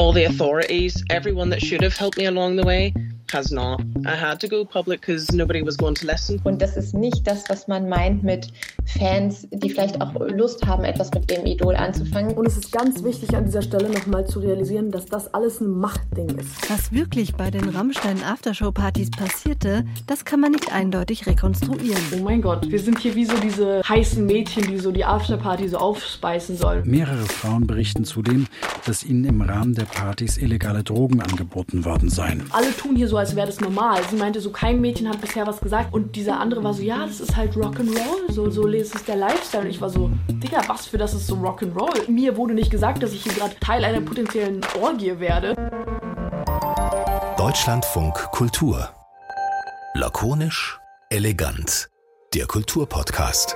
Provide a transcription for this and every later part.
all the authorities, everyone that should have helped me along the way, has not. I had to go public because nobody was going to listen. Und das ist nicht das, was man meint mit Fans, die vielleicht auch Lust haben, etwas mit dem Idol anzufangen. Und es ist ganz wichtig an dieser Stelle nochmal zu realisieren, dass das alles ein Machtding ist. Was wirklich bei den Rammstein Aftershow-Partys passierte, das kann man nicht eindeutig rekonstruieren. Oh mein Gott, wir sind hier wie so diese heißen Mädchen, die so die Afterparty so aufspeisen sollen. Mehrere Frauen berichten zudem, dass ihnen im Rahmen der Partys illegale Drogen angeboten worden seien. Alle tun hier so, als wäre das normal. Sie meinte so, kein Mädchen hat bisher was gesagt. Und dieser andere war so, ja, das ist halt Rock'n'Roll. So, so ist es der Lifestyle. Und ich war so, Digga, was für das ist so Rock'n'Roll? Mir wurde nicht gesagt, dass ich hier gerade Teil einer potenziellen Orgie werde. Deutschlandfunk Kultur. Lakonisch, elegant. Der Kulturpodcast.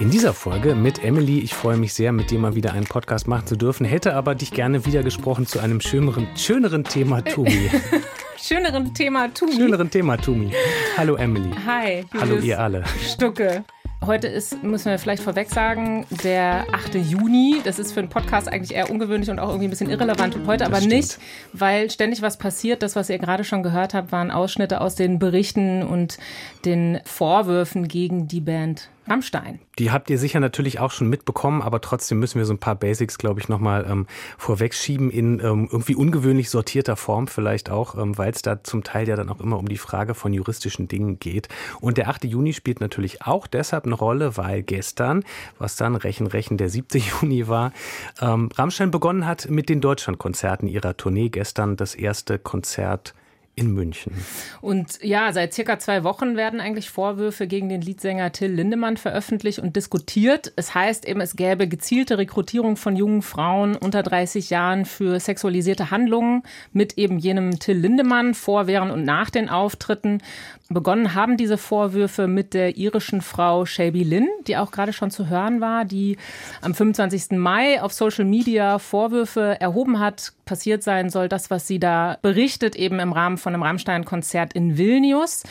In dieser Folge mit Emily, ich freue mich sehr, mit dir mal wieder einen Podcast machen zu dürfen, hätte aber dich gerne wieder gesprochen zu einem schöneren, schöneren Thema Tumi. schöneren Thema Tumi. Schöneren Thema Tumi. Hallo Emily. Hi. Hallo ihr alle. Stucke. Heute ist, müssen wir vielleicht vorweg sagen, der 8. Juni. Das ist für einen Podcast eigentlich eher ungewöhnlich und auch irgendwie ein bisschen irrelevant. Und heute aber nicht, weil ständig was passiert. Das, was ihr gerade schon gehört habt, waren Ausschnitte aus den Berichten und den Vorwürfen gegen die Band Rammstein. Die habt ihr sicher natürlich auch schon mitbekommen, aber trotzdem müssen wir so ein paar Basics, glaube ich, nochmal ähm, vorwegschieben in ähm, irgendwie ungewöhnlich sortierter Form vielleicht auch, ähm, weil es da zum Teil ja dann auch immer um die Frage von juristischen Dingen geht. Und der 8. Juni spielt natürlich auch deshalb eine Rolle, weil gestern, was dann Rechen Rechen der 7. Juni war, ähm, Rammstein begonnen hat mit den Deutschlandkonzerten ihrer Tournee. Gestern das erste Konzert in München. Und ja, seit circa zwei Wochen werden eigentlich Vorwürfe gegen den Leadsänger Till Lindemann veröffentlicht und diskutiert. Es heißt eben, es gäbe gezielte Rekrutierung von jungen Frauen unter 30 Jahren für sexualisierte Handlungen mit eben jenem Till Lindemann vor, während und nach den Auftritten. Begonnen haben diese Vorwürfe mit der irischen Frau Shelby Lynn, die auch gerade schon zu hören war, die am 25. Mai auf Social Media Vorwürfe erhoben hat, passiert sein soll, das, was sie da berichtet, eben im Rahmen von einem Rammstein-Konzert in Vilnius.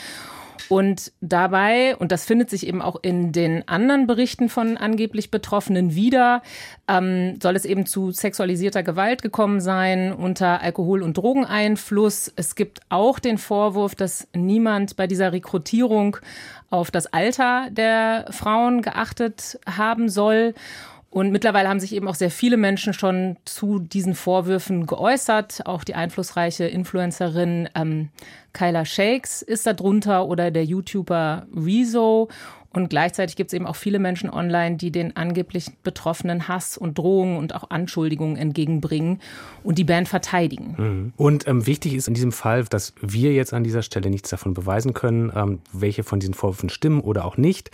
Und dabei, und das findet sich eben auch in den anderen Berichten von angeblich Betroffenen wieder, ähm, soll es eben zu sexualisierter Gewalt gekommen sein unter Alkohol- und Drogeneinfluss. Es gibt auch den Vorwurf, dass niemand bei dieser Rekrutierung auf das Alter der Frauen geachtet haben soll. Und mittlerweile haben sich eben auch sehr viele Menschen schon zu diesen Vorwürfen geäußert. Auch die einflussreiche Influencerin ähm, Kyla Shakes ist da drunter oder der YouTuber Rezo. Und gleichzeitig gibt es eben auch viele Menschen online, die den angeblich Betroffenen Hass und Drohungen und auch Anschuldigungen entgegenbringen und die Band verteidigen. Mhm. Und ähm, wichtig ist in diesem Fall, dass wir jetzt an dieser Stelle nichts davon beweisen können, ähm, welche von diesen Vorwürfen stimmen oder auch nicht.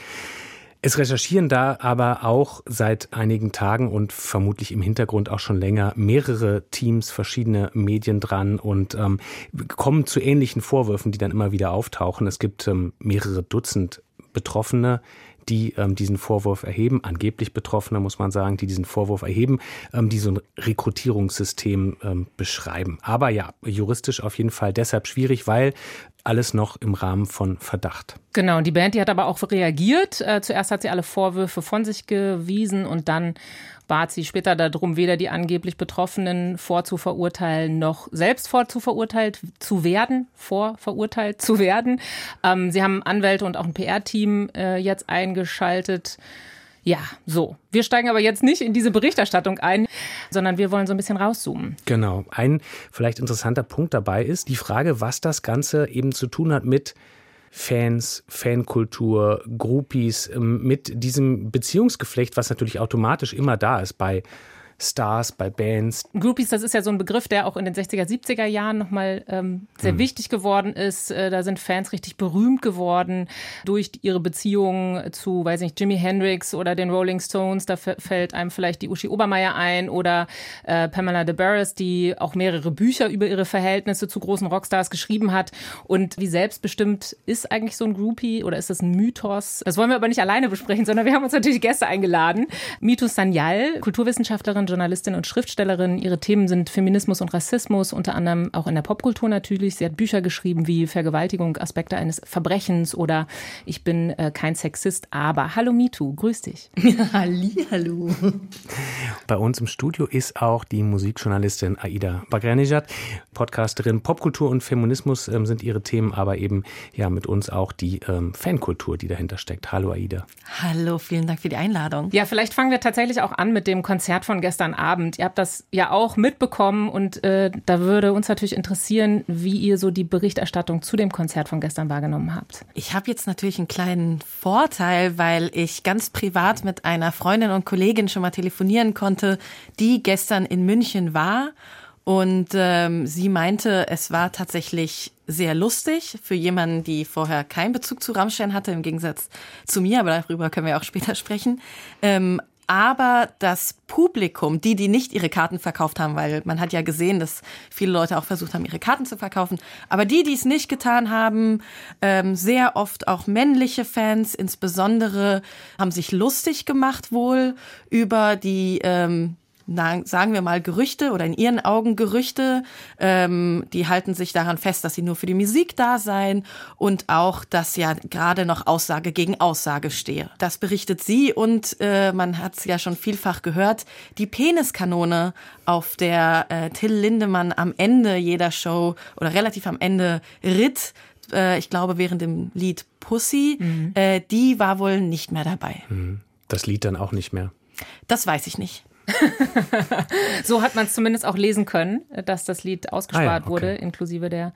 Es recherchieren da aber auch seit einigen Tagen und vermutlich im Hintergrund auch schon länger mehrere Teams, verschiedene Medien dran und ähm, kommen zu ähnlichen Vorwürfen, die dann immer wieder auftauchen. Es gibt ähm, mehrere Dutzend Betroffene, die ähm, diesen Vorwurf erheben, angeblich Betroffene, muss man sagen, die diesen Vorwurf erheben, ähm, die so ein Rekrutierungssystem ähm, beschreiben. Aber ja, juristisch auf jeden Fall deshalb schwierig, weil alles noch im Rahmen von Verdacht. Genau, die Band, die hat aber auch reagiert. Äh, zuerst hat sie alle Vorwürfe von sich gewiesen und dann bat sie später darum, weder die angeblich Betroffenen vorzuverurteilen noch selbst vorzuverurteilt zu werden, vorverurteilt zu werden. Ähm, sie haben Anwälte und auch ein PR-Team äh, jetzt eingeschaltet. Ja, so. Wir steigen aber jetzt nicht in diese Berichterstattung ein, sondern wir wollen so ein bisschen rauszoomen. Genau. Ein vielleicht interessanter Punkt dabei ist die Frage, was das Ganze eben zu tun hat mit Fans, Fankultur, Groupies, ähm, mit diesem Beziehungsgeflecht, was natürlich automatisch immer da ist bei Stars, bei Bands. Groupies, das ist ja so ein Begriff, der auch in den 60er, 70er Jahren nochmal ähm, sehr hm. wichtig geworden ist. Äh, da sind Fans richtig berühmt geworden durch ihre Beziehungen zu, weiß nicht, Jimi Hendrix oder den Rolling Stones. Da fällt einem vielleicht die Uschi Obermeier ein oder äh, Pamela de Barris, die auch mehrere Bücher über ihre Verhältnisse zu großen Rockstars geschrieben hat. Und wie selbstbestimmt ist eigentlich so ein Groupie oder ist das ein Mythos? Das wollen wir aber nicht alleine besprechen, sondern wir haben uns natürlich Gäste eingeladen. Mitu Sanyal, Kulturwissenschaftlerin, Journalistin und Schriftstellerin. Ihre Themen sind Feminismus und Rassismus, unter anderem auch in der Popkultur natürlich. Sie hat Bücher geschrieben wie Vergewaltigung, Aspekte eines Verbrechens oder Ich bin äh, kein Sexist, aber Hallo MeToo, grüß dich. Halli, hallo. Bei uns im Studio ist auch die Musikjournalistin Aida Bagranijad. Podcasterin Popkultur und Feminismus ähm, sind ihre Themen, aber eben ja mit uns auch die ähm, Fankultur, die dahinter steckt. Hallo Aida. Hallo, vielen Dank für die Einladung. Ja, vielleicht fangen wir tatsächlich auch an mit dem Konzert von gestern Abend. Ihr habt das ja auch mitbekommen und äh, da würde uns natürlich interessieren, wie ihr so die Berichterstattung zu dem Konzert von gestern wahrgenommen habt. Ich habe jetzt natürlich einen kleinen Vorteil, weil ich ganz privat mit einer Freundin und Kollegin schon mal telefonieren konnte, die gestern in München war. Und ähm, sie meinte, es war tatsächlich sehr lustig für jemanden, die vorher keinen Bezug zu Rammstein hatte, im Gegensatz zu mir, aber darüber können wir auch später sprechen. Ähm, aber das Publikum, die, die nicht ihre Karten verkauft haben, weil man hat ja gesehen, dass viele Leute auch versucht haben, ihre Karten zu verkaufen, aber die, die es nicht getan haben, ähm, sehr oft auch männliche Fans, insbesondere, haben sich lustig gemacht wohl über die ähm, na, sagen wir mal Gerüchte oder in ihren Augen Gerüchte. Ähm, die halten sich daran fest, dass sie nur für die Musik da seien und auch, dass ja gerade noch Aussage gegen Aussage stehe. Das berichtet sie und äh, man hat es ja schon vielfach gehört, die Peniskanone auf der äh, Till Lindemann am Ende jeder Show oder relativ am Ende ritt, äh, ich glaube während dem Lied Pussy, mhm. äh, die war wohl nicht mehr dabei. Mhm. Das Lied dann auch nicht mehr. Das weiß ich nicht. so hat man es zumindest auch lesen können, dass das Lied ausgespart ah ja, okay. wurde, inklusive der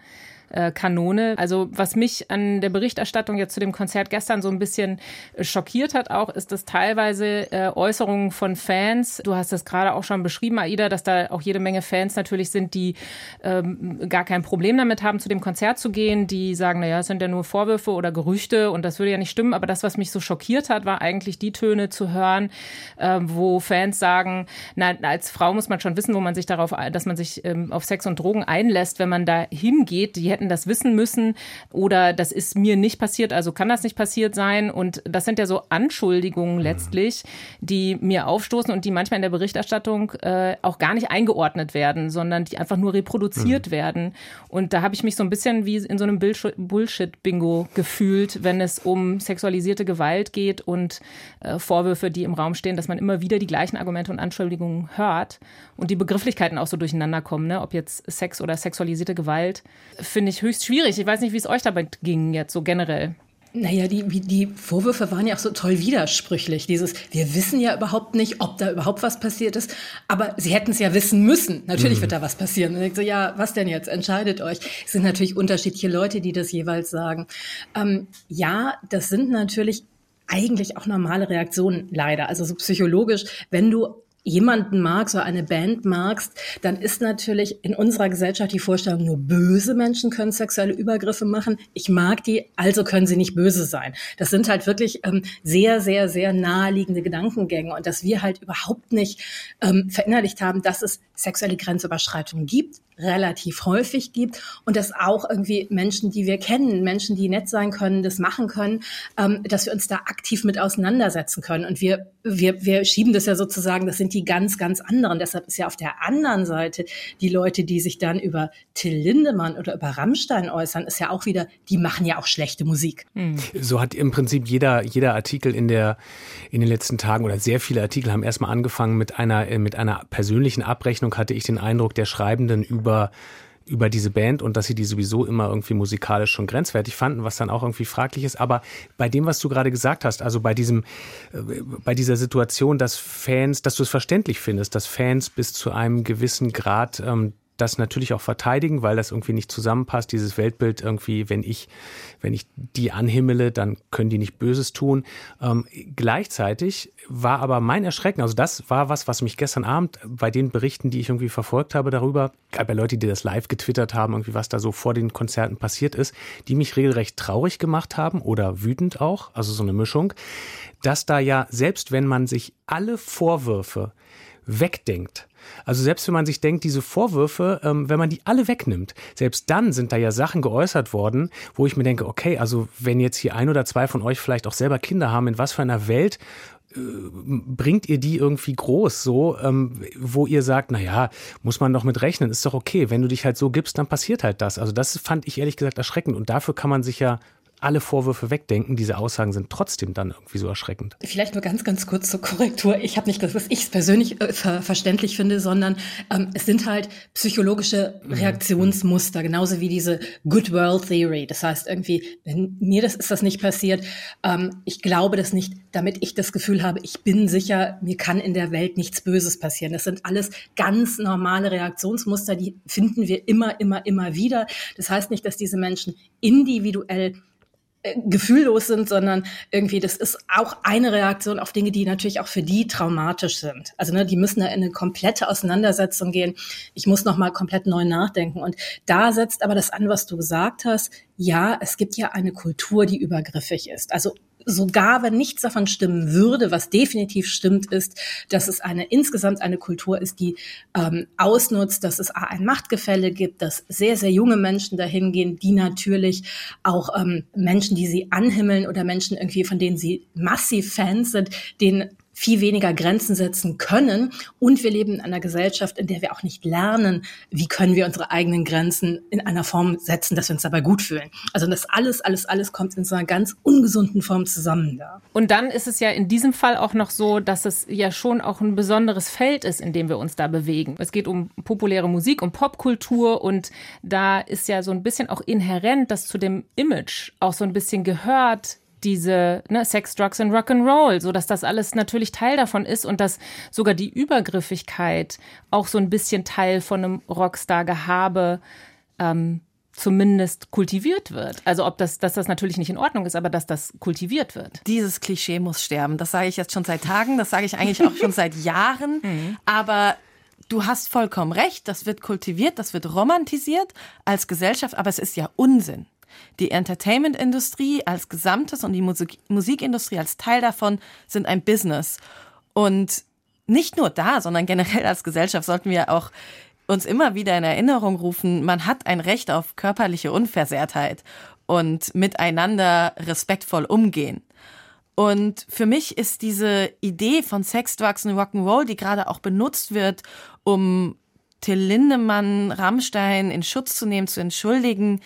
äh, Kanone. Also was mich an der Berichterstattung jetzt zu dem Konzert gestern so ein bisschen äh, schockiert hat auch, ist dass teilweise äh, Äußerungen von Fans. Du hast das gerade auch schon beschrieben, Aida, dass da auch jede Menge Fans natürlich sind, die ähm, gar kein Problem damit haben, zu dem Konzert zu gehen, die sagen, naja, es sind ja nur Vorwürfe oder Gerüchte und das würde ja nicht stimmen. Aber das, was mich so schockiert hat, war eigentlich die Töne zu hören, äh, wo Fans sagen, na, als Frau muss man schon wissen, wo man sich darauf, dass man sich ähm, auf Sex und Drogen einlässt, wenn man da hingeht. Die hätten das wissen müssen oder das ist mir nicht passiert, also kann das nicht passiert sein. Und das sind ja so Anschuldigungen letztlich, die mir aufstoßen und die manchmal in der Berichterstattung äh, auch gar nicht eingeordnet werden, sondern die einfach nur reproduziert mhm. werden. Und da habe ich mich so ein bisschen wie in so einem Bullshit-Bingo gefühlt, wenn es um sexualisierte Gewalt geht und äh, Vorwürfe, die im Raum stehen, dass man immer wieder die gleichen Argumente und Anschuldigungen hört und die Begrifflichkeiten auch so durcheinander kommen, ne? ob jetzt Sex oder sexualisierte Gewalt, finde ich höchst schwierig. Ich weiß nicht, wie es euch dabei ging jetzt so generell. Naja, die, die Vorwürfe waren ja auch so toll widersprüchlich. Dieses, wir wissen ja überhaupt nicht, ob da überhaupt was passiert ist, aber sie hätten es ja wissen müssen. Natürlich mhm. wird da was passieren. Und ich so, ja, was denn jetzt? Entscheidet euch. Es sind natürlich unterschiedliche Leute, die das jeweils sagen. Ähm, ja, das sind natürlich eigentlich auch normale Reaktionen, leider. Also so psychologisch, wenn du jemanden magst oder eine Band magst, dann ist natürlich in unserer Gesellschaft die Vorstellung, nur böse Menschen können sexuelle Übergriffe machen. Ich mag die, also können sie nicht böse sein. Das sind halt wirklich ähm, sehr, sehr, sehr naheliegende Gedankengänge und dass wir halt überhaupt nicht ähm, verinnerlicht haben, dass es sexuelle Grenzüberschreitungen gibt, relativ häufig gibt und dass auch irgendwie Menschen, die wir kennen, Menschen, die nett sein können, das machen können, ähm, dass wir uns da aktiv mit auseinandersetzen können. Und wir, wir, wir schieben das ja sozusagen, das sind die ganz, ganz anderen. Deshalb ist ja auf der anderen Seite die Leute, die sich dann über Till Lindemann oder über Rammstein äußern, ist ja auch wieder, die machen ja auch schlechte Musik. Mhm. So hat im Prinzip jeder, jeder Artikel in der, in den letzten Tagen oder sehr viele Artikel haben erstmal angefangen mit einer, mit einer persönlichen Abrechnung, hatte ich den Eindruck, der Schreibenden über über über diese Band und dass sie die sowieso immer irgendwie musikalisch schon grenzwertig fanden, was dann auch irgendwie fraglich ist. Aber bei dem, was du gerade gesagt hast, also bei diesem, äh, bei dieser Situation, dass Fans, dass du es verständlich findest, dass Fans bis zu einem gewissen Grad ähm, das natürlich auch verteidigen, weil das irgendwie nicht zusammenpasst, dieses Weltbild irgendwie, wenn ich, wenn ich die anhimmele, dann können die nicht Böses tun. Ähm, gleichzeitig war aber mein Erschrecken, also das war was, was mich gestern Abend bei den Berichten, die ich irgendwie verfolgt habe darüber, gab ja Leute, die das live getwittert haben, irgendwie was da so vor den Konzerten passiert ist, die mich regelrecht traurig gemacht haben oder wütend auch, also so eine Mischung, dass da ja, selbst wenn man sich alle Vorwürfe wegdenkt, also selbst wenn man sich denkt, diese Vorwürfe, ähm, wenn man die alle wegnimmt, selbst dann sind da ja Sachen geäußert worden, wo ich mir denke, okay, also wenn jetzt hier ein oder zwei von euch vielleicht auch selber Kinder haben, in was für einer Welt bringt ihr die irgendwie groß, so, ähm, wo ihr sagt, na ja, muss man doch mit rechnen, ist doch okay. Wenn du dich halt so gibst, dann passiert halt das. Also das fand ich ehrlich gesagt erschreckend und dafür kann man sich ja alle Vorwürfe wegdenken. Diese Aussagen sind trotzdem dann irgendwie so erschreckend. Vielleicht nur ganz, ganz kurz zur Korrektur. Ich habe nicht gesagt, dass ich es persönlich äh, ver verständlich finde, sondern ähm, es sind halt psychologische mhm. Reaktionsmuster, genauso wie diese Good World Theory. Das heißt irgendwie, wenn mir das ist das nicht passiert, ähm, ich glaube das nicht, damit ich das Gefühl habe, ich bin sicher, mir kann in der Welt nichts Böses passieren. Das sind alles ganz normale Reaktionsmuster, die finden wir immer, immer, immer wieder. Das heißt nicht, dass diese Menschen individuell gefühllos sind, sondern irgendwie, das ist auch eine Reaktion auf Dinge, die natürlich auch für die traumatisch sind. Also ne, die müssen da in eine komplette Auseinandersetzung gehen. Ich muss noch mal komplett neu nachdenken. Und da setzt aber das an, was du gesagt hast. Ja, es gibt ja eine Kultur, die übergriffig ist. Also sogar wenn nichts davon stimmen würde, was definitiv stimmt, ist, dass es eine insgesamt eine Kultur ist, die ähm, ausnutzt, dass es ein Machtgefälle gibt, dass sehr, sehr junge Menschen dahin gehen, die natürlich auch ähm, Menschen, die sie anhimmeln oder Menschen irgendwie, von denen sie massiv Fans sind, denen viel weniger Grenzen setzen können. Und wir leben in einer Gesellschaft, in der wir auch nicht lernen, wie können wir unsere eigenen Grenzen in einer Form setzen, dass wir uns dabei gut fühlen. Also das alles, alles, alles kommt in so einer ganz ungesunden Form zusammen da. Und dann ist es ja in diesem Fall auch noch so, dass es ja schon auch ein besonderes Feld ist, in dem wir uns da bewegen. Es geht um populäre Musik, um Popkultur und da ist ja so ein bisschen auch inhärent, dass zu dem Image auch so ein bisschen gehört, diese ne, Sex, Drugs und Rock'n'Roll, so dass das alles natürlich Teil davon ist und dass sogar die Übergriffigkeit auch so ein bisschen Teil von einem Rockstar-Gehabe ähm, zumindest kultiviert wird. Also ob das, dass das natürlich nicht in Ordnung ist, aber dass das kultiviert wird. Dieses Klischee muss sterben. Das sage ich jetzt schon seit Tagen, das sage ich eigentlich auch schon seit Jahren. Mhm. Aber du hast vollkommen recht, das wird kultiviert, das wird romantisiert als Gesellschaft, aber es ist ja Unsinn. Die Entertainment-Industrie als Gesamtes und die Musik Musikindustrie als Teil davon sind ein Business. Und nicht nur da, sondern generell als Gesellschaft sollten wir auch uns immer wieder in Erinnerung rufen, man hat ein Recht auf körperliche Unversehrtheit und miteinander respektvoll umgehen. Und für mich ist diese Idee von Sex, Drugs und Rock'n'Roll, die gerade auch benutzt wird, um Till Lindemann, Rammstein in Schutz zu nehmen, zu entschuldigen,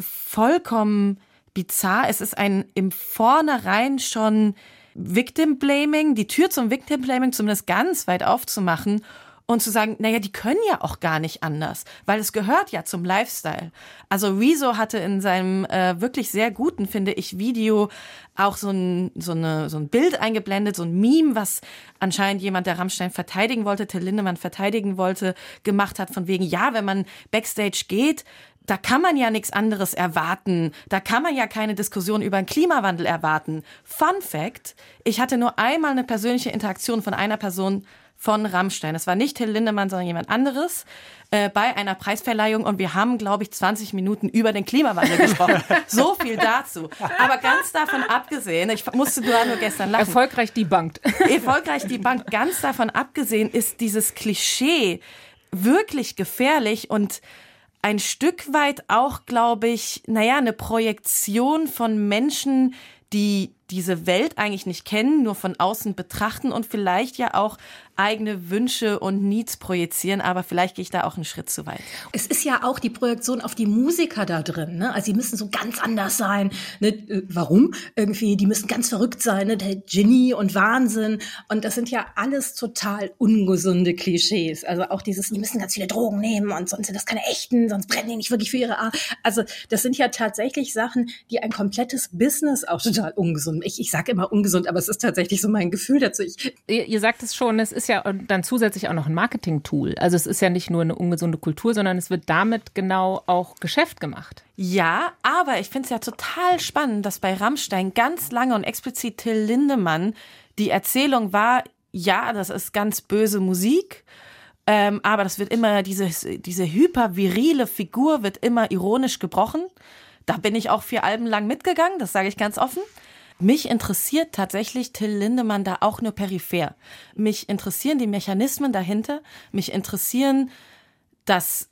vollkommen bizarr. Es ist ein im Vornherein schon Victim Blaming, die Tür zum Victim Blaming zumindest ganz weit aufzumachen und zu sagen, naja, die können ja auch gar nicht anders, weil es gehört ja zum Lifestyle. Also Rezo hatte in seinem äh, wirklich sehr guten, finde ich, Video auch so ein, so, eine, so ein Bild eingeblendet, so ein Meme, was anscheinend jemand, der Rammstein verteidigen wollte, Till Lindemann verteidigen wollte, gemacht hat, von wegen, ja, wenn man Backstage geht, da kann man ja nichts anderes erwarten. Da kann man ja keine Diskussion über den Klimawandel erwarten. Fun Fact, ich hatte nur einmal eine persönliche Interaktion von einer Person von Rammstein. Es war nicht Till Lindemann, sondern jemand anderes äh, bei einer Preisverleihung und wir haben, glaube ich, 20 Minuten über den Klimawandel gesprochen. so viel dazu. Aber ganz davon abgesehen, ich musste da nur gestern lachen. Erfolgreich die Bank. Erfolgreich die Bank. Ganz davon abgesehen ist dieses Klischee wirklich gefährlich und ein Stück weit auch, glaube ich, naja, eine Projektion von Menschen, die diese Welt eigentlich nicht kennen, nur von außen betrachten und vielleicht ja auch eigene Wünsche und Needs projizieren, aber vielleicht gehe ich da auch einen Schritt zu weit. Es ist ja auch die Projektion auf die Musiker da drin. Ne? Also die müssen so ganz anders sein. Ne? Äh, warum? Irgendwie, die müssen ganz verrückt sein, ne? der Genie und Wahnsinn. Und das sind ja alles total ungesunde Klischees. Also auch dieses, die müssen ganz viele Drogen nehmen und sonst sind das keine echten, sonst brennen die nicht wirklich für ihre Art. Also das sind ja tatsächlich Sachen, die ein komplettes Business auch total ungesund. Ich, ich sage immer ungesund, aber es ist tatsächlich so mein Gefühl dazu. Ich, ihr, ihr sagt es schon, es ist ja dann zusätzlich auch noch ein Marketing-Tool. Also es ist ja nicht nur eine ungesunde Kultur, sondern es wird damit genau auch Geschäft gemacht. Ja, aber ich finde es ja total spannend, dass bei Rammstein ganz lange und explizit Till Lindemann die Erzählung war, ja, das ist ganz böse Musik. Ähm, aber das wird immer, diese, diese hypervirile Figur wird immer ironisch gebrochen. Da bin ich auch vier Alben lang mitgegangen, das sage ich ganz offen. Mich interessiert tatsächlich Till Lindemann da auch nur peripher. Mich interessieren die Mechanismen dahinter. Mich interessieren, dass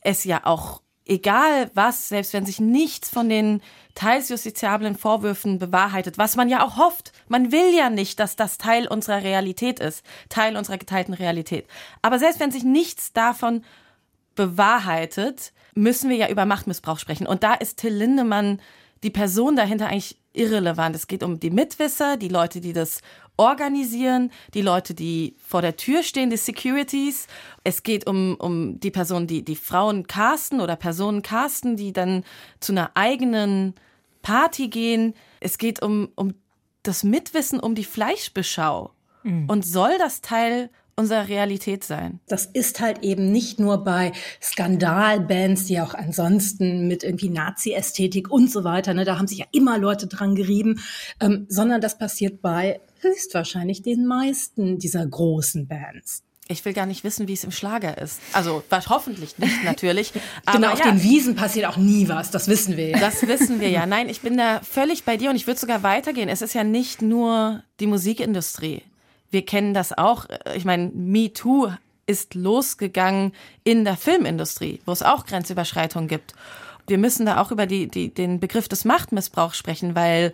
es ja auch egal was, selbst wenn sich nichts von den teils justiziablen Vorwürfen bewahrheitet, was man ja auch hofft. Man will ja nicht, dass das Teil unserer Realität ist, Teil unserer geteilten Realität. Aber selbst wenn sich nichts davon bewahrheitet, müssen wir ja über Machtmissbrauch sprechen. Und da ist Till Lindemann, die Person dahinter, eigentlich irrelevant. Es geht um die Mitwisser, die Leute, die das organisieren, die Leute, die vor der Tür stehen, die Securities. Es geht um, um die Personen, die, die Frauen casten oder Personen casten, die dann zu einer eigenen Party gehen. Es geht um, um das Mitwissen um die Fleischbeschau. Mhm. Und soll das Teil unserer Realität sein. Das ist halt eben nicht nur bei Skandalbands, die auch ansonsten mit irgendwie Nazi-Ästhetik und so weiter, ne, da haben sich ja immer Leute dran gerieben, ähm, sondern das passiert bei höchstwahrscheinlich den meisten dieser großen Bands. Ich will gar nicht wissen, wie es im Schlager ist. Also hoffentlich nicht natürlich. genau, auf ja. den Wiesen passiert auch nie was, das wissen wir ja. Das wissen wir ja. Nein, ich bin da völlig bei dir und ich würde sogar weitergehen. Es ist ja nicht nur die Musikindustrie. Wir kennen das auch. Ich meine, Me Too ist losgegangen in der Filmindustrie, wo es auch Grenzüberschreitungen gibt. Wir müssen da auch über die, die, den Begriff des Machtmissbrauchs sprechen, weil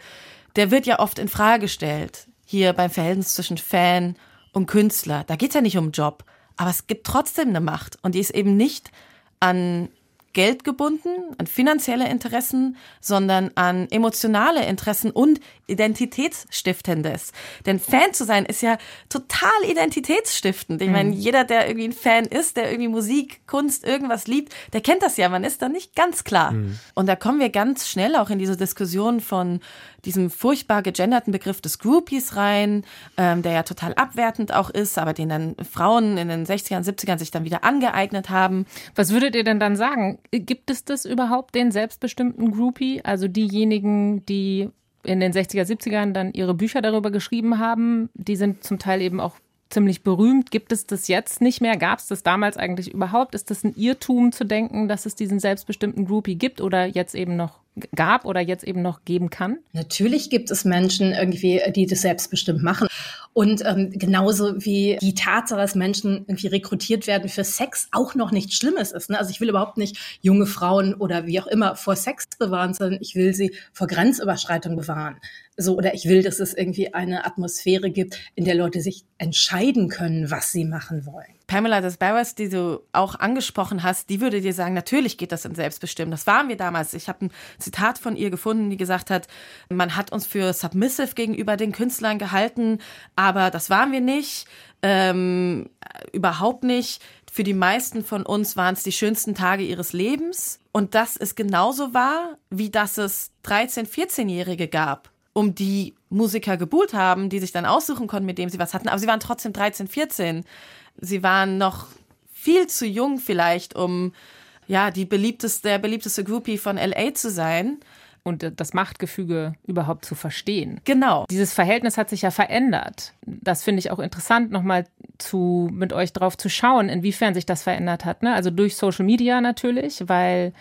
der wird ja oft in Frage gestellt hier beim Verhältnis zwischen Fan und Künstler. Da geht es ja nicht um Job, aber es gibt trotzdem eine Macht und die ist eben nicht an Geld gebunden, an finanzielle Interessen, sondern an emotionale Interessen und Identitätsstiftendes. Denn Fan zu sein ist ja total identitätsstiftend. Ich mhm. meine, jeder, der irgendwie ein Fan ist, der irgendwie Musik, Kunst, irgendwas liebt, der kennt das ja. Man ist da nicht ganz klar. Mhm. Und da kommen wir ganz schnell auch in diese Diskussion von diesem furchtbar gegenderten Begriff des Groupies rein, ähm, der ja total abwertend auch ist, aber den dann Frauen in den 60ern, 70ern sich dann wieder angeeignet haben. Was würdet ihr denn dann sagen? Gibt es das überhaupt, den selbstbestimmten Groupie? Also diejenigen, die in den 60er, 70ern dann ihre Bücher darüber geschrieben haben, die sind zum Teil eben auch ziemlich berühmt. Gibt es das jetzt nicht mehr? Gab es das damals eigentlich überhaupt? Ist das ein Irrtum zu denken, dass es diesen selbstbestimmten Groupie gibt oder jetzt eben noch gab oder jetzt eben noch geben kann? Natürlich gibt es Menschen irgendwie, die das selbstbestimmt machen. Und ähm, genauso wie die Tatsache, dass Menschen irgendwie rekrutiert werden für Sex auch noch nichts Schlimmes ist. Ne? Also ich will überhaupt nicht junge Frauen oder wie auch immer vor Sex bewahren, sondern ich will sie vor Grenzüberschreitung bewahren. So, oder ich will, dass es irgendwie eine Atmosphäre gibt, in der Leute sich entscheiden können, was sie machen wollen. Pamela Desbarras, die du auch angesprochen hast, die würde dir sagen, natürlich geht das in Selbstbestimmen. Das waren wir damals. Ich habe ein Zitat von ihr gefunden, die gesagt hat, man hat uns für submissive gegenüber den Künstlern gehalten, aber das waren wir nicht. Ähm, überhaupt nicht. Für die meisten von uns waren es die schönsten Tage ihres Lebens. Und das ist genauso wahr, wie dass es 13-, 14-Jährige gab, um die Musiker gebuhlt haben, die sich dann aussuchen konnten, mit dem sie was hatten. Aber sie waren trotzdem 13, 14. Sie waren noch viel zu jung vielleicht, um ja die beliebteste, der beliebteste Groupie von LA zu sein und das Machtgefüge überhaupt zu verstehen. Genau. Dieses Verhältnis hat sich ja verändert. Das finde ich auch interessant, nochmal zu, mit euch drauf zu schauen, inwiefern sich das verändert hat. Ne? Also durch Social Media natürlich, weil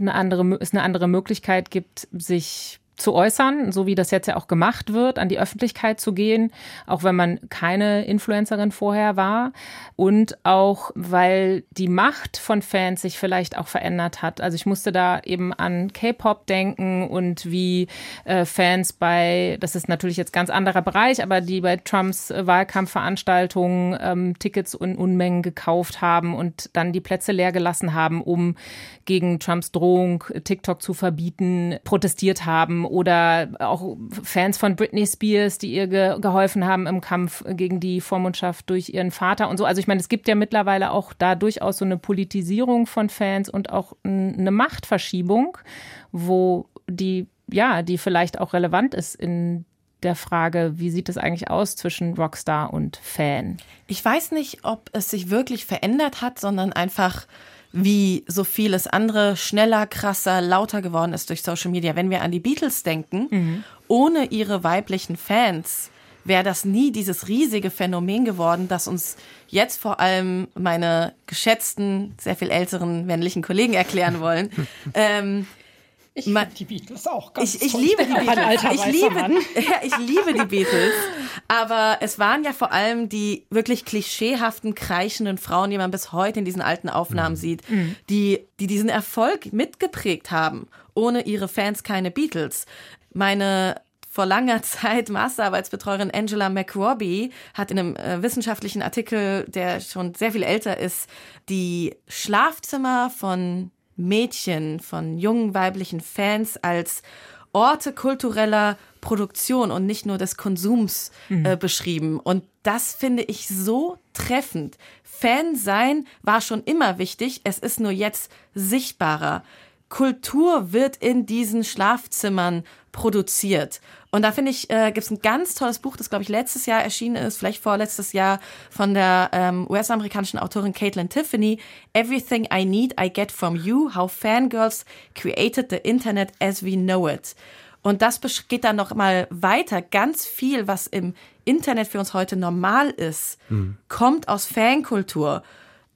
eine andere, es eine andere Möglichkeit gibt, sich zu äußern, so wie das jetzt ja auch gemacht wird, an die Öffentlichkeit zu gehen, auch wenn man keine Influencerin vorher war und auch weil die Macht von Fans sich vielleicht auch verändert hat. Also ich musste da eben an K-Pop denken und wie äh, Fans bei, das ist natürlich jetzt ganz anderer Bereich, aber die bei Trumps äh, Wahlkampfveranstaltungen ähm, Tickets in Unmengen gekauft haben und dann die Plätze leer gelassen haben, um gegen Trumps Drohung TikTok zu verbieten, protestiert haben oder auch Fans von Britney Spears, die ihr ge geholfen haben im Kampf gegen die Vormundschaft durch ihren Vater und so. Also ich meine, es gibt ja mittlerweile auch da durchaus so eine Politisierung von Fans und auch eine Machtverschiebung, wo die, ja, die vielleicht auch relevant ist in der Frage, wie sieht es eigentlich aus zwischen Rockstar und Fan? Ich weiß nicht, ob es sich wirklich verändert hat, sondern einfach wie so vieles andere schneller, krasser, lauter geworden ist durch Social Media. Wenn wir an die Beatles denken, mhm. ohne ihre weiblichen Fans wäre das nie dieses riesige Phänomen geworden, das uns jetzt vor allem meine geschätzten, sehr viel älteren männlichen Kollegen erklären wollen. ähm, Ich liebe die Beatles auch ganz Ich, ich liebe die Beatles. alter Ich liebe, ja, ich liebe die Beatles. Aber es waren ja vor allem die wirklich klischeehaften, kreischenden Frauen, die man bis heute in diesen alten Aufnahmen sieht, die, die diesen Erfolg mitgeprägt haben. Ohne ihre Fans keine Beatles. Meine vor langer Zeit Masterarbeitsbetreuerin Angela McRobbie hat in einem äh, wissenschaftlichen Artikel, der schon sehr viel älter ist, die Schlafzimmer von Mädchen, von jungen weiblichen Fans als Orte kultureller Produktion und nicht nur des Konsums äh, beschrieben. Und das finde ich so treffend. Fan sein war schon immer wichtig, es ist nur jetzt sichtbarer. Kultur wird in diesen Schlafzimmern produziert. Und da finde ich, äh, gibt es ein ganz tolles Buch, das, glaube ich, letztes Jahr erschienen ist, vielleicht vorletztes Jahr, von der ähm, US-amerikanischen Autorin Caitlin Tiffany. Everything I Need, I Get From You, How Fangirls Created the Internet as We Know It. Und das geht dann noch mal weiter. Ganz viel, was im Internet für uns heute normal ist, kommt aus Fankultur.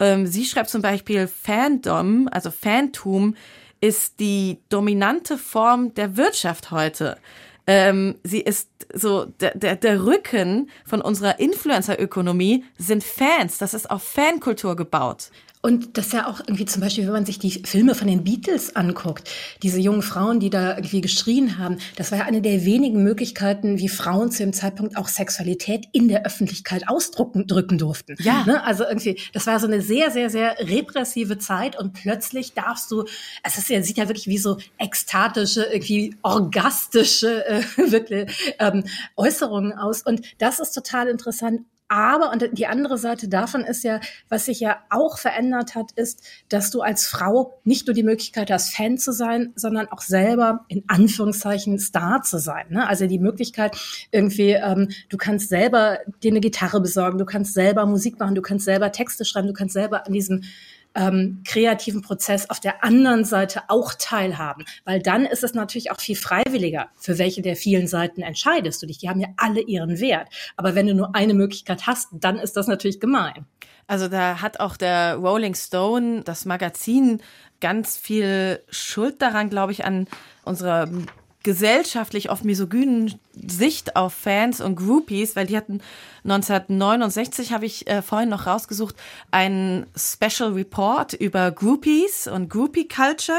Ähm, sie schreibt zum Beispiel, Fandom, also Fantum, ist die dominante Form der Wirtschaft heute. Ähm, sie ist so, der, der, der Rücken von unserer Influencer-Ökonomie sind Fans. Das ist auf Fankultur gebaut. Und das ist ja auch irgendwie zum Beispiel, wenn man sich die Filme von den Beatles anguckt, diese jungen Frauen, die da irgendwie geschrien haben, das war ja eine der wenigen Möglichkeiten, wie Frauen zu dem Zeitpunkt auch Sexualität in der Öffentlichkeit ausdrücken drücken durften. Ja. Ne? Also irgendwie, das war so eine sehr, sehr, sehr repressive Zeit und plötzlich darfst du, es ist ja, sieht ja wirklich wie so ekstatische, irgendwie orgastische äh, wirklich, ähm, Äußerungen aus. Und das ist total interessant. Aber, und die andere Seite davon ist ja, was sich ja auch verändert hat, ist, dass du als Frau nicht nur die Möglichkeit hast, Fan zu sein, sondern auch selber in Anführungszeichen Star zu sein. Ne? Also die Möglichkeit irgendwie, ähm, du kannst selber dir eine Gitarre besorgen, du kannst selber Musik machen, du kannst selber Texte schreiben, du kannst selber an diesem ähm, kreativen Prozess auf der anderen Seite auch teilhaben. Weil dann ist es natürlich auch viel freiwilliger, für welche der vielen Seiten entscheidest du dich. Die haben ja alle ihren Wert. Aber wenn du nur eine Möglichkeit hast, dann ist das natürlich gemein. Also da hat auch der Rolling Stone, das Magazin, ganz viel Schuld daran, glaube ich, an unserer gesellschaftlich oft misogynen Sicht auf Fans und Groupies, weil die hatten 1969, habe ich äh, vorhin noch rausgesucht, einen Special Report über Groupies und Groupie Culture.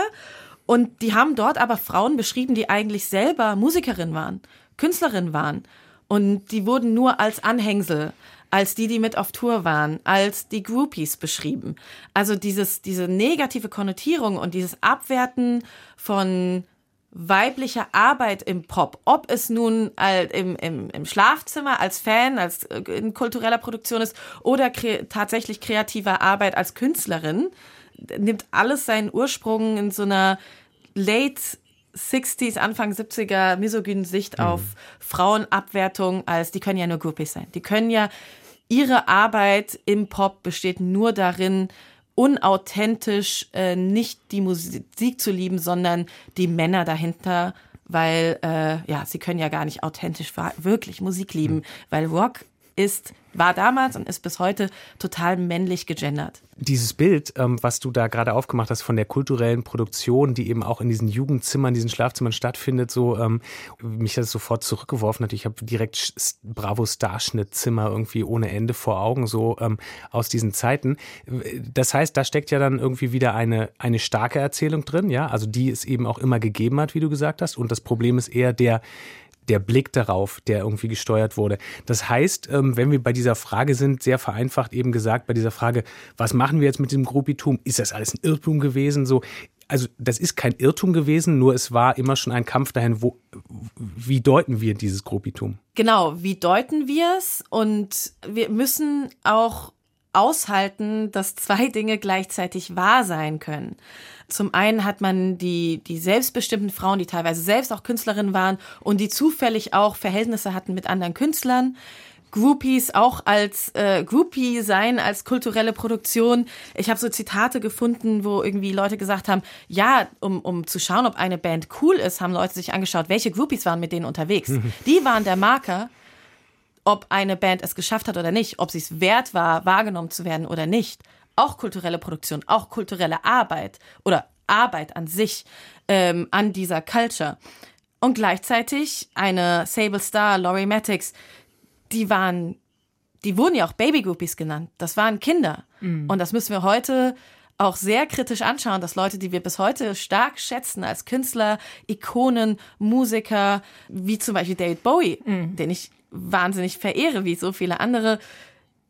Und die haben dort aber Frauen beschrieben, die eigentlich selber Musikerin waren, Künstlerin waren. Und die wurden nur als Anhängsel, als die, die mit auf Tour waren, als die Groupies beschrieben. Also dieses, diese negative Konnotierung und dieses Abwerten von weiblicher Arbeit im Pop, ob es nun halt im, im, im Schlafzimmer als Fan, als äh, in kultureller Produktion ist oder kre tatsächlich kreativer Arbeit als Künstlerin, nimmt alles seinen Ursprung in so einer late 60s, Anfang 70er misogynen Sicht auf Frauenabwertung als, die können ja nur Groupies sein. Die können ja, ihre Arbeit im Pop besteht nur darin, unauthentisch äh, nicht die Musik zu lieben, sondern die Männer dahinter, weil äh, ja, sie können ja gar nicht authentisch wirklich Musik lieben, weil Rock ist, war damals und ist bis heute total männlich gegendert. Dieses Bild, ähm, was du da gerade aufgemacht hast von der kulturellen Produktion, die eben auch in diesen Jugendzimmern, diesen Schlafzimmern stattfindet, so ähm, mich hat es sofort zurückgeworfen. Natürlich, ich habe direkt Bravo Starschnittzimmer irgendwie ohne Ende vor Augen, so ähm, aus diesen Zeiten. Das heißt, da steckt ja dann irgendwie wieder eine, eine starke Erzählung drin, ja, also die es eben auch immer gegeben hat, wie du gesagt hast. Und das Problem ist eher der der Blick darauf, der irgendwie gesteuert wurde. Das heißt, ähm, wenn wir bei dieser Frage sind, sehr vereinfacht eben gesagt, bei dieser Frage, was machen wir jetzt mit dem Gruppitum? Ist das alles ein Irrtum gewesen? So, also das ist kein Irrtum gewesen, nur es war immer schon ein Kampf dahin, wo, wie deuten wir dieses Gruppitum? Genau, wie deuten wir es? Und wir müssen auch aushalten, dass zwei Dinge gleichzeitig wahr sein können. Zum einen hat man die, die selbstbestimmten Frauen, die teilweise selbst auch Künstlerinnen waren und die zufällig auch Verhältnisse hatten mit anderen Künstlern. Groupies auch als äh, Groupie sein, als kulturelle Produktion. Ich habe so Zitate gefunden, wo irgendwie Leute gesagt haben, ja, um, um zu schauen, ob eine Band cool ist, haben Leute sich angeschaut, welche Groupies waren mit denen unterwegs. Die waren der Marker, ob eine Band es geschafft hat oder nicht, ob sie es wert war, wahrgenommen zu werden oder nicht. Auch kulturelle Produktion, auch kulturelle Arbeit oder Arbeit an sich, ähm, an dieser Culture. Und gleichzeitig eine Sable Star, Laurie Mattix, die waren, die wurden ja auch Baby Groupies genannt. Das waren Kinder. Mhm. Und das müssen wir heute auch sehr kritisch anschauen, dass Leute, die wir bis heute stark schätzen als Künstler, Ikonen, Musiker, wie zum Beispiel David Bowie, mhm. den ich wahnsinnig verehre, wie so viele andere,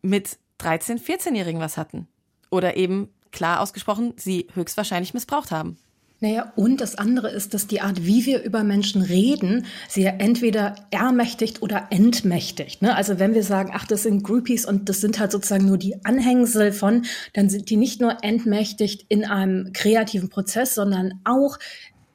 mit 13-, 14-Jährigen was hatten. Oder eben klar ausgesprochen, sie höchstwahrscheinlich missbraucht haben. Naja, und das andere ist, dass die Art, wie wir über Menschen reden, sie ja entweder ermächtigt oder entmächtigt. Ne? Also wenn wir sagen, ach, das sind Groupies und das sind halt sozusagen nur die Anhängsel von, dann sind die nicht nur entmächtigt in einem kreativen Prozess, sondern auch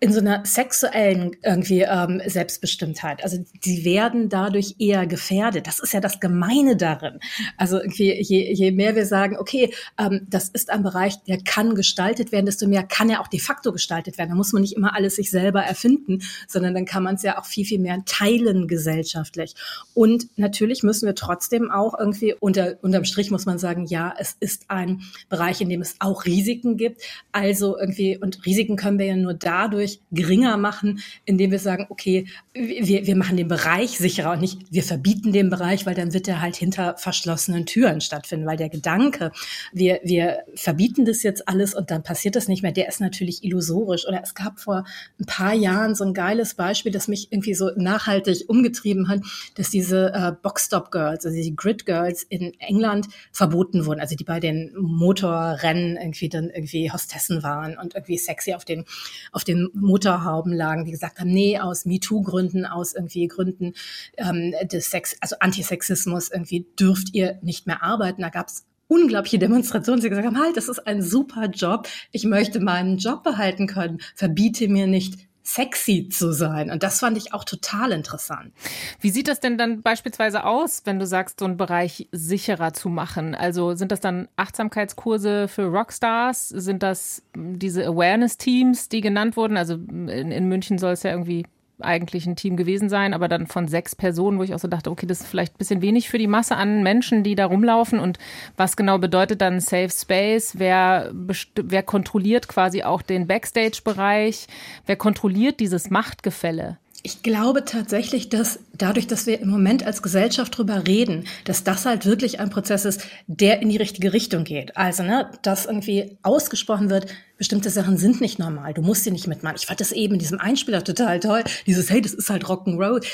in so einer sexuellen irgendwie ähm, Selbstbestimmtheit. Also die werden dadurch eher gefährdet. Das ist ja das Gemeine darin. Also irgendwie, je, je mehr wir sagen, okay, ähm, das ist ein Bereich, der kann gestaltet werden, desto mehr kann er auch de facto gestaltet werden. Da muss man nicht immer alles sich selber erfinden, sondern dann kann man es ja auch viel, viel mehr teilen gesellschaftlich. Und natürlich müssen wir trotzdem auch irgendwie unter, unterm Strich muss man sagen, ja, es ist ein Bereich, in dem es auch Risiken gibt. Also irgendwie, und Risiken können wir ja nur dadurch dadurch geringer machen, indem wir sagen, okay, wir, wir machen den Bereich sicherer und nicht, wir verbieten den Bereich, weil dann wird er halt hinter verschlossenen Türen stattfinden, weil der Gedanke, wir, wir verbieten das jetzt alles und dann passiert das nicht mehr, der ist natürlich illusorisch. Oder es gab vor ein paar Jahren so ein geiles Beispiel, das mich irgendwie so nachhaltig umgetrieben hat, dass diese äh, Boxstop Girls, also die Grid Girls in England verboten wurden, also die bei den Motorrennen irgendwie dann irgendwie Hostessen waren und irgendwie sexy auf den, auf den Mutterhauben lagen, die gesagt haben, nee, aus MeToo-Gründen, aus irgendwie Gründen ähm, des Sex, also Antisexismus, irgendwie dürft ihr nicht mehr arbeiten. Da gab es unglaubliche Demonstrationen, die gesagt haben, halt, das ist ein super Job, ich möchte meinen Job behalten können, verbiete mir nicht sexy zu sein. Und das fand ich auch total interessant. Wie sieht das denn dann beispielsweise aus, wenn du sagst, so einen Bereich sicherer zu machen? Also sind das dann Achtsamkeitskurse für Rockstars? Sind das diese Awareness-Teams, die genannt wurden? Also in, in München soll es ja irgendwie eigentlich ein Team gewesen sein, aber dann von sechs Personen, wo ich auch so dachte, okay, das ist vielleicht ein bisschen wenig für die Masse an Menschen, die da rumlaufen. Und was genau bedeutet dann Safe Space? Wer, wer kontrolliert quasi auch den Backstage-Bereich? Wer kontrolliert dieses Machtgefälle? Ich glaube tatsächlich, dass dadurch, dass wir im Moment als Gesellschaft drüber reden, dass das halt wirklich ein Prozess ist, der in die richtige Richtung geht. Also, ne, dass irgendwie ausgesprochen wird, bestimmte Sachen sind nicht normal. Du musst sie nicht mitmachen. Ich fand das eben in diesem Einspieler total toll. Dieses, hey, das ist halt Rock'n'Roll.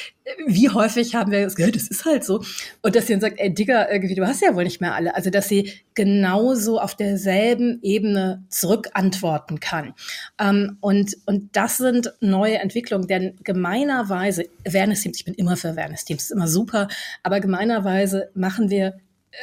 Wie häufig haben wir gesagt, das ist halt so. Und dass sie dann sagt, ey, Digga, irgendwie, du hast ja wohl nicht mehr alle. Also, dass sie genauso auf derselben Ebene zurückantworten kann. Ähm, und, und das sind neue Entwicklungen, denn gemeinerweise, Awareness-Teams, ich bin immer für Awareness-Teams, ist immer super, aber gemeinerweise machen wir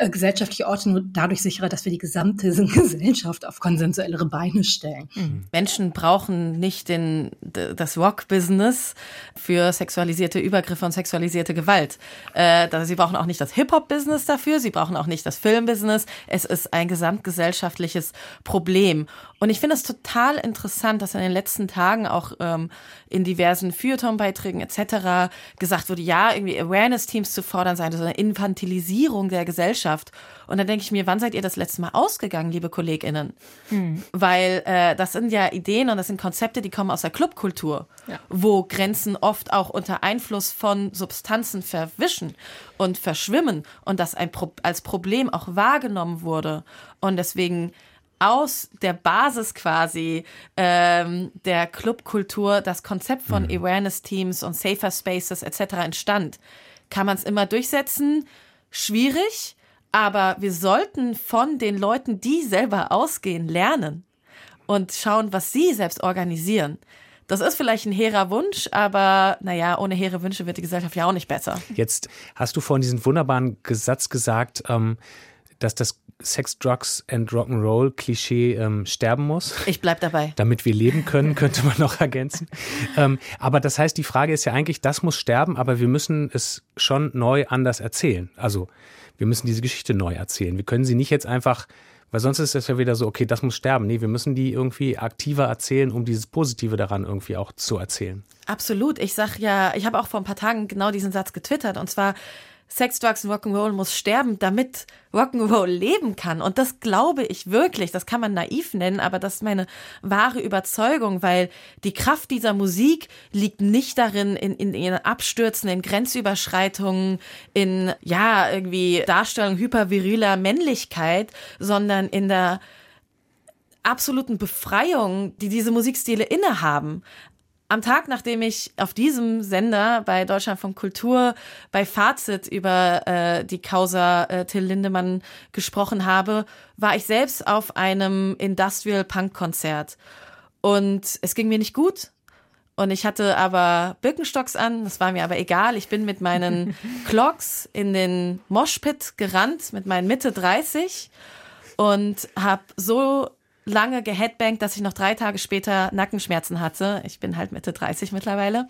gesellschaftliche Orte nur dadurch sicherer, dass wir die gesamte Gesellschaft auf konsensuellere Beine stellen. Mhm. Menschen brauchen nicht den, das Rock-Business für sexualisierte Übergriffe und sexualisierte Gewalt. Äh, sie brauchen auch nicht das Hip-Hop-Business dafür, sie brauchen auch nicht das Film-Business. Es ist ein gesamtgesellschaftliches Problem. Und ich finde es total interessant, dass in den letzten Tagen auch ähm, in diversen Feuilleton-Beiträgen etc. gesagt wurde, ja, irgendwie Awareness-Teams zu fordern sein, so eine Infantilisierung der Gesellschaft. Und dann denke ich mir, wann seid ihr das letzte Mal ausgegangen, liebe KollegInnen? Hm. Weil äh, das sind ja Ideen und das sind Konzepte, die kommen aus der Clubkultur, ja. wo Grenzen oft auch unter Einfluss von Substanzen verwischen und verschwimmen und das ein Pro als Problem auch wahrgenommen wurde. Und deswegen aus der Basis quasi ähm, der Clubkultur das Konzept von mhm. Awareness-Teams und Safer Spaces etc. entstand. Kann man es immer durchsetzen? Schwierig, aber wir sollten von den Leuten, die selber ausgehen, lernen und schauen, was sie selbst organisieren. Das ist vielleicht ein hehrer Wunsch, aber naja, ohne hehre Wünsche wird die Gesellschaft ja auch nicht besser. Jetzt hast du vorhin diesen wunderbaren Satz gesagt, ähm, dass das Sex, Drugs and Rock'n'Roll Klischee ähm, sterben muss. Ich bleib dabei. Damit wir leben können, könnte man noch ergänzen. ähm, aber das heißt, die Frage ist ja eigentlich, das muss sterben, aber wir müssen es schon neu anders erzählen. Also wir müssen diese Geschichte neu erzählen. Wir können sie nicht jetzt einfach, weil sonst ist es ja wieder so, okay, das muss sterben. Nee, wir müssen die irgendwie aktiver erzählen, um dieses Positive daran irgendwie auch zu erzählen. Absolut. Ich sag ja, ich habe auch vor ein paar Tagen genau diesen Satz getwittert und zwar Sex, Drugs und Rock'n'Roll muss sterben, damit Rock'n'Roll leben kann. Und das glaube ich wirklich. Das kann man naiv nennen, aber das ist meine wahre Überzeugung, weil die Kraft dieser Musik liegt nicht darin, in, in ihren Abstürzen, in Grenzüberschreitungen, in, ja, irgendwie Darstellung hyperviriler Männlichkeit, sondern in der absoluten Befreiung, die diese Musikstile innehaben am Tag, nachdem ich auf diesem Sender bei Deutschlandfunk Kultur bei Fazit über äh, die Causa äh, Till Lindemann gesprochen habe, war ich selbst auf einem Industrial Punk Konzert und es ging mir nicht gut. Und ich hatte aber Birkenstocks an, das war mir aber egal. Ich bin mit meinen Clocks in den Moshpit gerannt, mit meinen Mitte 30 und habe so lange geheadbankt, dass ich noch drei Tage später Nackenschmerzen hatte. Ich bin halt Mitte 30 mittlerweile.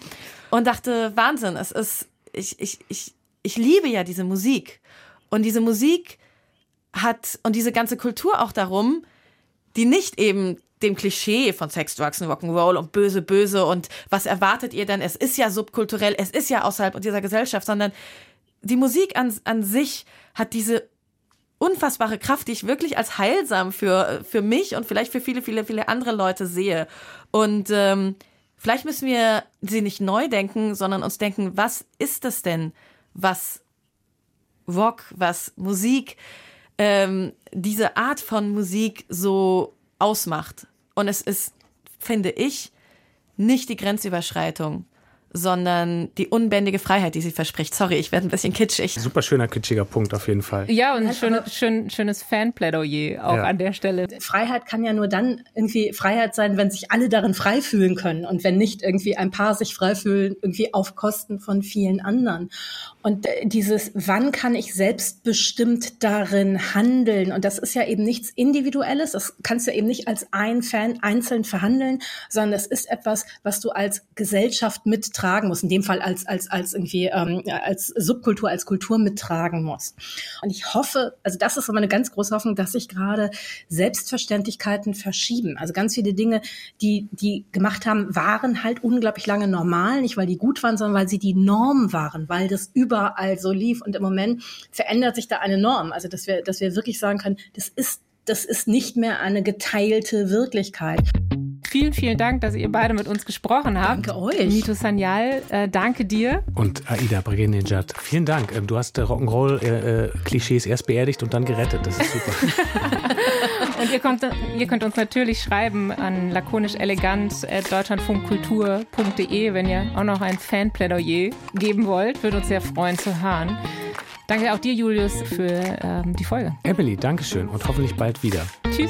Und dachte, Wahnsinn, es ist, ich, ich, ich, ich liebe ja diese Musik. Und diese Musik hat, und diese ganze Kultur auch darum, die nicht eben dem Klischee von Sex, Drugs und Rock'n'Roll und böse, böse und was erwartet ihr denn? Es ist ja subkulturell, es ist ja außerhalb dieser Gesellschaft, sondern die Musik an, an sich hat diese unfassbare Kraft, die ich wirklich als heilsam für, für mich und vielleicht für viele, viele, viele andere Leute sehe. Und ähm, vielleicht müssen wir sie nicht neu denken, sondern uns denken, was ist das denn, was Rock, was Musik, ähm, diese Art von Musik so ausmacht. Und es ist, finde ich, nicht die Grenzüberschreitung, sondern die unbändige Freiheit, die sie verspricht. Sorry, ich werde ein bisschen kitschig. Super schöner, kitschiger Punkt auf jeden Fall. Ja, und ein schön, schön, schönes Fanplädoyer auch ja. an der Stelle. Freiheit kann ja nur dann irgendwie Freiheit sein, wenn sich alle darin frei fühlen können und wenn nicht irgendwie ein paar sich frei fühlen, irgendwie auf Kosten von vielen anderen. Und äh, dieses, wann kann ich selbstbestimmt darin handeln? Und das ist ja eben nichts Individuelles. Das kannst du eben nicht als ein Fan einzeln verhandeln, sondern es ist etwas, was du als Gesellschaft mittragen mittragen muss, in dem Fall als, als, als irgendwie, ähm, als Subkultur, als Kultur mittragen muss. Und ich hoffe, also das ist immer eine ganz große Hoffnung, dass sich gerade Selbstverständlichkeiten verschieben. Also ganz viele Dinge, die, die gemacht haben, waren halt unglaublich lange normal, nicht weil die gut waren, sondern weil sie die Norm waren, weil das überall so lief. Und im Moment verändert sich da eine Norm. Also, dass wir, dass wir wirklich sagen können, das ist, das ist nicht mehr eine geteilte Wirklichkeit. Vielen, vielen Dank, dass ihr beide mit uns gesprochen habt. Danke euch. Mito Sanyal, äh, danke dir. Und Aida Bregenejad, vielen Dank. Ähm, du hast äh, Rock'n'Roll-Klischees äh, erst beerdigt und dann gerettet. Das ist super. und ihr könnt, ihr könnt uns natürlich schreiben an lakonischelegant.deutschlandfunkkultur.de, wenn ihr auch noch ein Fanplädoyer geben wollt. Würde uns sehr freuen zu hören. Danke auch dir, Julius, für ähm, die Folge. Emily, Dankeschön und hoffentlich bald wieder. Tschüss.